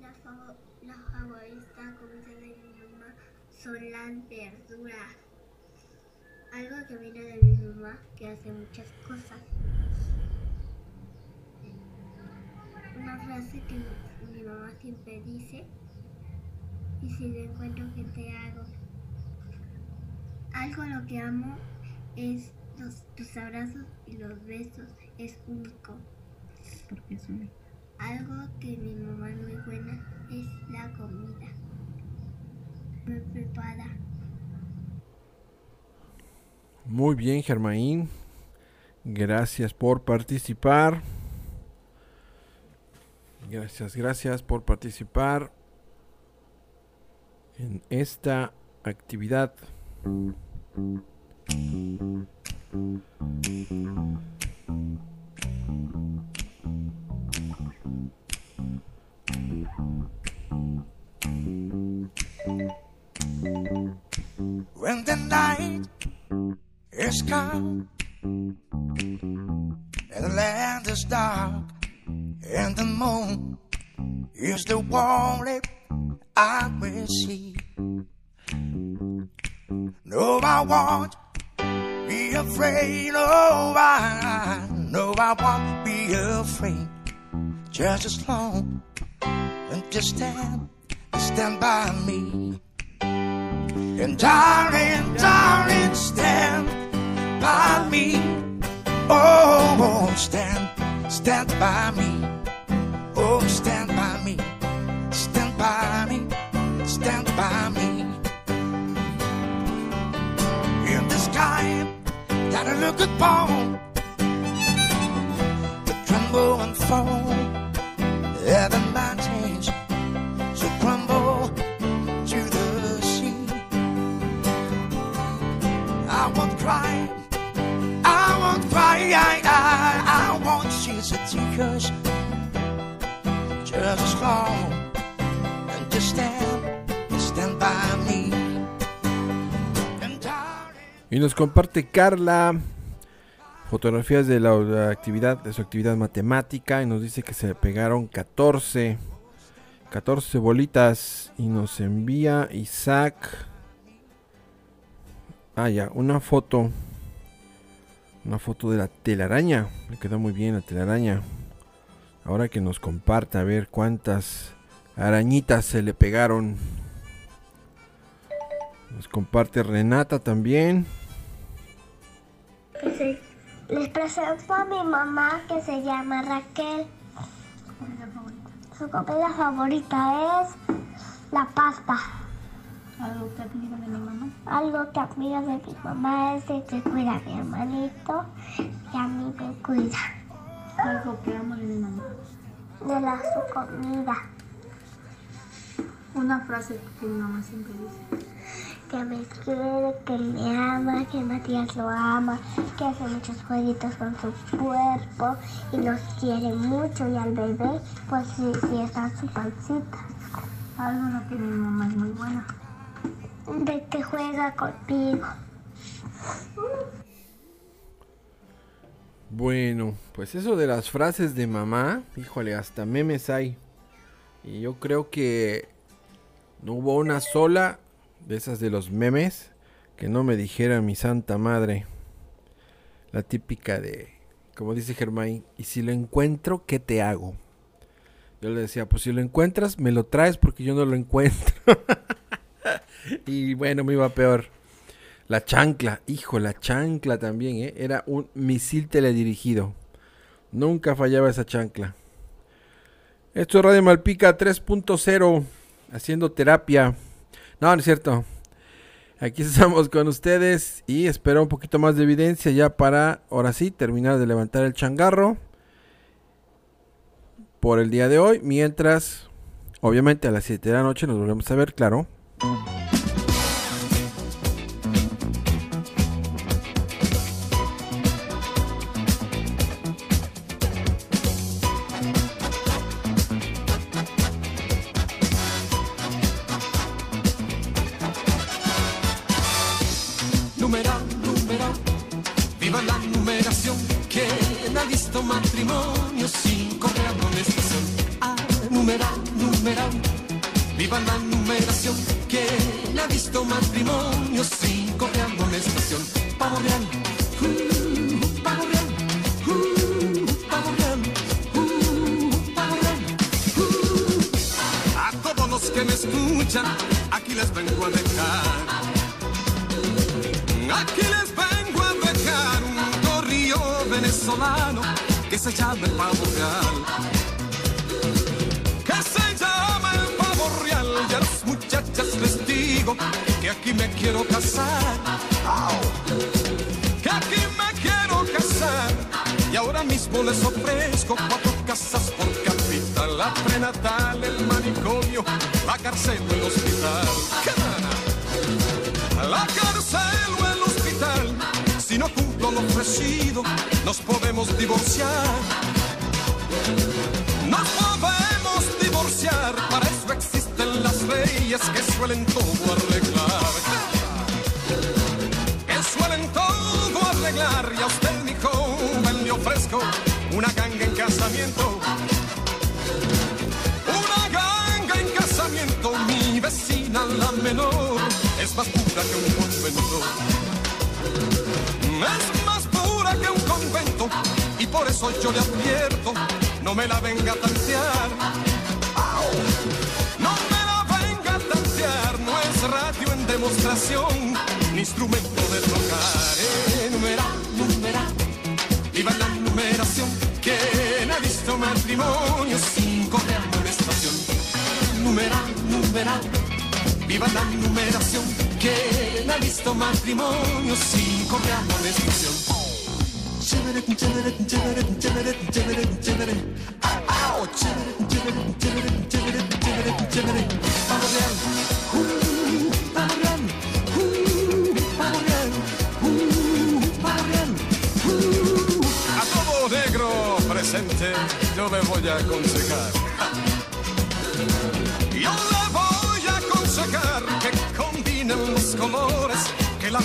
La, favor, la favorita comida de mi mamá son las verduras. Algo que viene de mi mamá que hace muchas cosas. Una frase que mi, mamá siempre dice. Y si le encuentro que te hago. Algo lo que amo es los, tus abrazos y los besos. Es único porque es. Algo que mi mamá es muy buena es la comida. Me. Muy bien, Germain. Gracias por participar. Gracias, gracias por participar en esta actividad. When the night is come and the land is dark and the moon is the only I will see. No, I won't be afraid. No, I, no, I won't be afraid. Just as long and just stand, stand by me. And darling, darling, stand by me. Oh, oh, stand, stand by me. Oh, stand by me. Stand by me. Stand by me. In the sky, gotta look upon the tremble and fall. The mountains should crumble to the sea. I won't cry. I won't cry. I, I, won't shed tears. Just as long and just stand, stand by me. Y nos comparte Carla fotografías de la, actividad, de su actividad matemática y nos dice que se le pegaron 14, 14 bolitas y nos envía Isaac. Ah, ya, una foto. Una foto de la telaraña. Le quedó muy bien la telaraña. Ahora que nos comparta a ver cuántas arañitas se le pegaron. Nos comparte Renata también. Que se- les presento a mi mamá que se llama Raquel. Su comida favorita es la pasta. ¿Algo que admiro de mi mamá? Algo que admiro de mi mamá es de que cuida a mi hermanito y a mí me cuida. Algo que amo de mi mamá. De la su comida. Una frase que mi mamá siempre dice. Que me quiere, que me ama, que Matías lo ama, que hace muchos jueguitos con su cuerpo y nos quiere mucho y al bebé pues sí, sí está su pancita. Algo en lo que mi mamá es muy buena. De que juega conmigo. Bueno, pues eso de las frases de mamá, híjole, hasta memes hay. Y yo creo que no hubo una sola de esas de los memes que no me dijera mi santa madre. La típica de, como dice Germain, y si lo encuentro, ¿qué te hago? Yo le decía, pues si lo encuentras, me lo traes porque yo no lo encuentro. y bueno, me iba peor. La chancla, hijo, la chancla también, ¿eh? Era un misil teledirigido. Nunca fallaba esa chancla. Esto es Radio Malpica 3.0, haciendo terapia. No, no es cierto. Aquí estamos con ustedes y espero un poquito más de evidencia ya para, ahora sí, terminar de levantar el changarro por el día de hoy. Mientras, obviamente a las 7 de la noche nos volvemos a ver, claro. Matrimonio sin correr amonestación? Ah, numeral, numeral, viva la numeración. ¿Quién ha visto matrimonio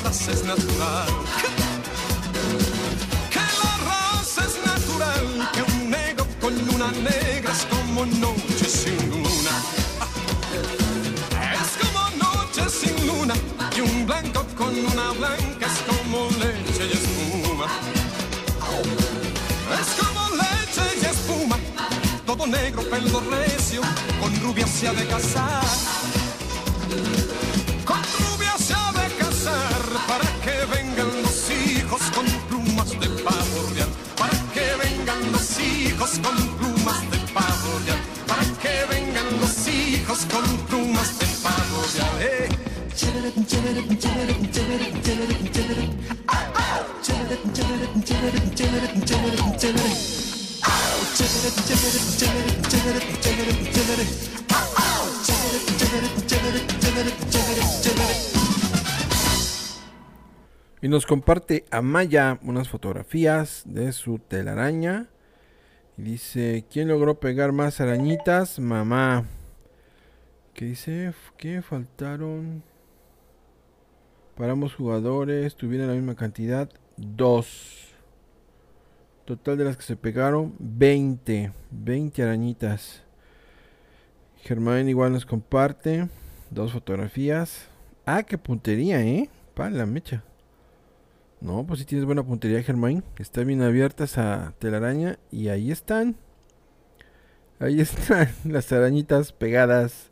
es natural. Que la raza es natural, que un negro con luna negra es como noche sin luna. Es como noche sin luna, y un blanco con una blanca es como leche y espuma. Es como leche y espuma, todo negro, pelo recio, con rubia se ha de casar. Y nos comparte Amaya unas fotografías de su telaraña. Y dice, ¿quién logró pegar más arañitas? Mamá. ¿Qué dice? ¿Qué faltaron? Para ambos jugadores tuvieron la misma cantidad. Dos. Total de las que se pegaron, 20. 20 arañitas. Germán igual nos comparte dos fotografías. Ah, qué puntería, ¿eh? Para la mecha. No, pues si tienes buena puntería, Germain. Está bien abierta esa telaraña. Y ahí están. Ahí están las arañitas pegadas.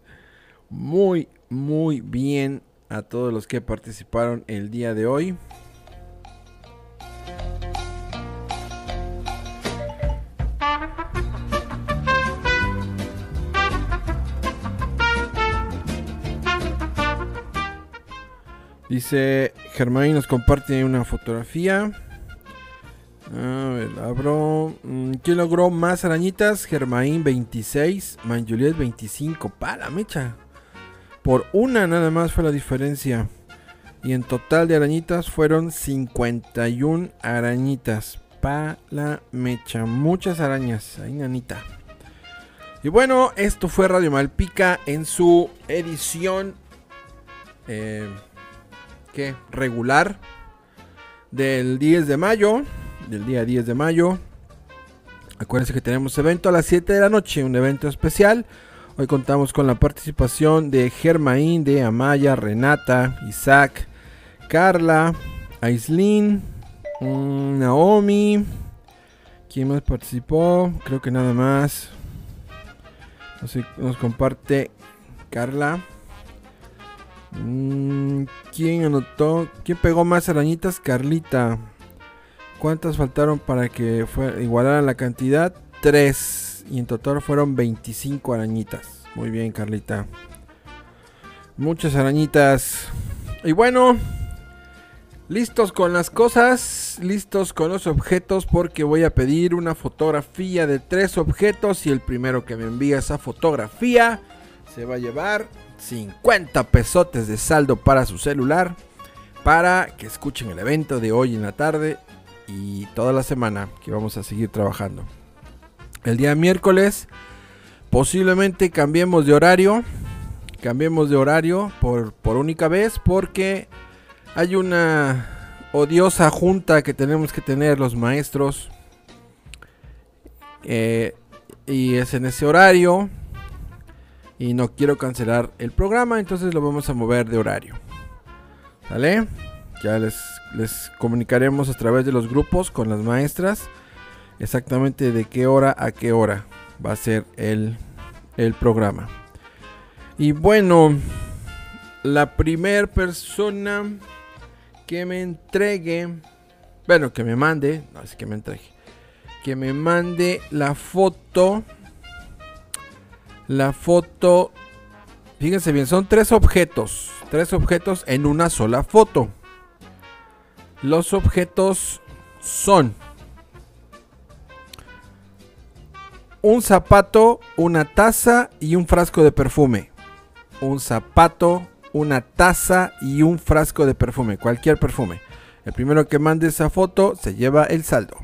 Muy, muy bien a todos los que participaron el día de hoy. Dice Germain nos comparte una fotografía. A ver, abro. Mm, ¿Quién logró más arañitas? Germain 26, Manjuliet 25. Para mecha. Por una nada más fue la diferencia. Y en total de arañitas fueron 51 arañitas. Pa la mecha. Muchas arañas. Ahí, nanita. Y bueno, esto fue Radio Malpica en su edición. Eh, Regular. Del 10 de mayo. Del día 10 de mayo. Acuérdense que tenemos evento a las 7 de la noche. Un evento especial. Hoy contamos con la participación de Germain, de Amaya, Renata, Isaac, Carla, Aislin, mm, Naomi. ¿Quién más participó? Creo que nada más. Nos comparte Carla. Mm, ¿Quién anotó? ¿Quién pegó más arañitas? Carlita. ¿Cuántas faltaron para que fue, igualaran la cantidad? Tres. Y en total fueron 25 arañitas. Muy bien, Carlita. Muchas arañitas. Y bueno, Listos con las cosas, listos con los objetos porque voy a pedir una fotografía de tres objetos y el primero que me envía esa fotografía se va a llevar 50 pesotes de saldo para su celular para que escuchen el evento de hoy en la tarde y toda la semana que vamos a seguir trabajando. El día miércoles posiblemente cambiemos de horario, cambiemos de horario por, por única vez porque hay una odiosa junta que tenemos que tener los maestros. eh, y es en ese horario. Y no quiero cancelar el programa, entonces lo vamos a mover de horario. ¿Vale? Ya les, les comunicaremos a través de los grupos con las maestras. Exactamente de qué hora a qué hora va a ser el, el programa. Y bueno, la primer persona que me entregue, bueno, que me mande, no es que me entregue, que me mande la foto, la foto, fíjense bien, son tres objetos, tres objetos en una sola foto. Los objetos son un zapato, una taza y un frasco de perfume. Un zapato, una taza y un frasco de perfume, cualquier perfume. El primero que mande esa foto se lleva el saldo.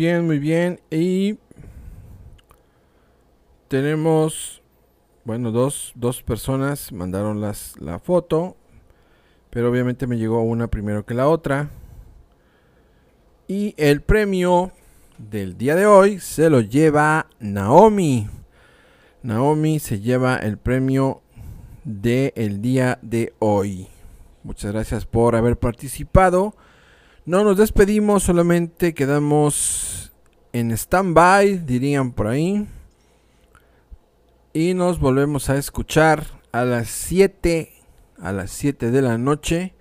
Bien, muy bien. Y tenemos, bueno, dos, dos personas mandaron las, la foto. Pero obviamente me llegó una primero que la otra. Y el premio del día de hoy se lo lleva Naomi. Naomi se lleva el premio del día de hoy. Muchas gracias por haber participado. No nos despedimos, solamente quedamos en stand-by, dirían por ahí. Y nos volvemos a escuchar a las 7, a las 7 de la noche.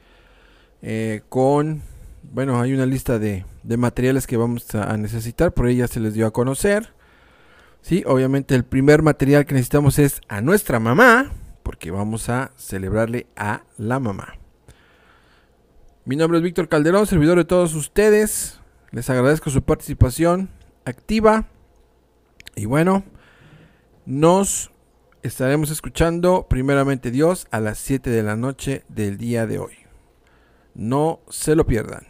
eh, con, bueno, hay una lista de, de materiales que vamos a, a necesitar, por ella se les dio a conocer. Sí, obviamente el primer material que necesitamos es a nuestra mamá, porque vamos a celebrarle a la mamá. Mi nombre es Víctor Calderón, servidor de todos ustedes. Les agradezco su participación activa. Y bueno, nos estaremos escuchando primeramente Dios a las 7 de la noche del día de hoy. No se lo pierdan.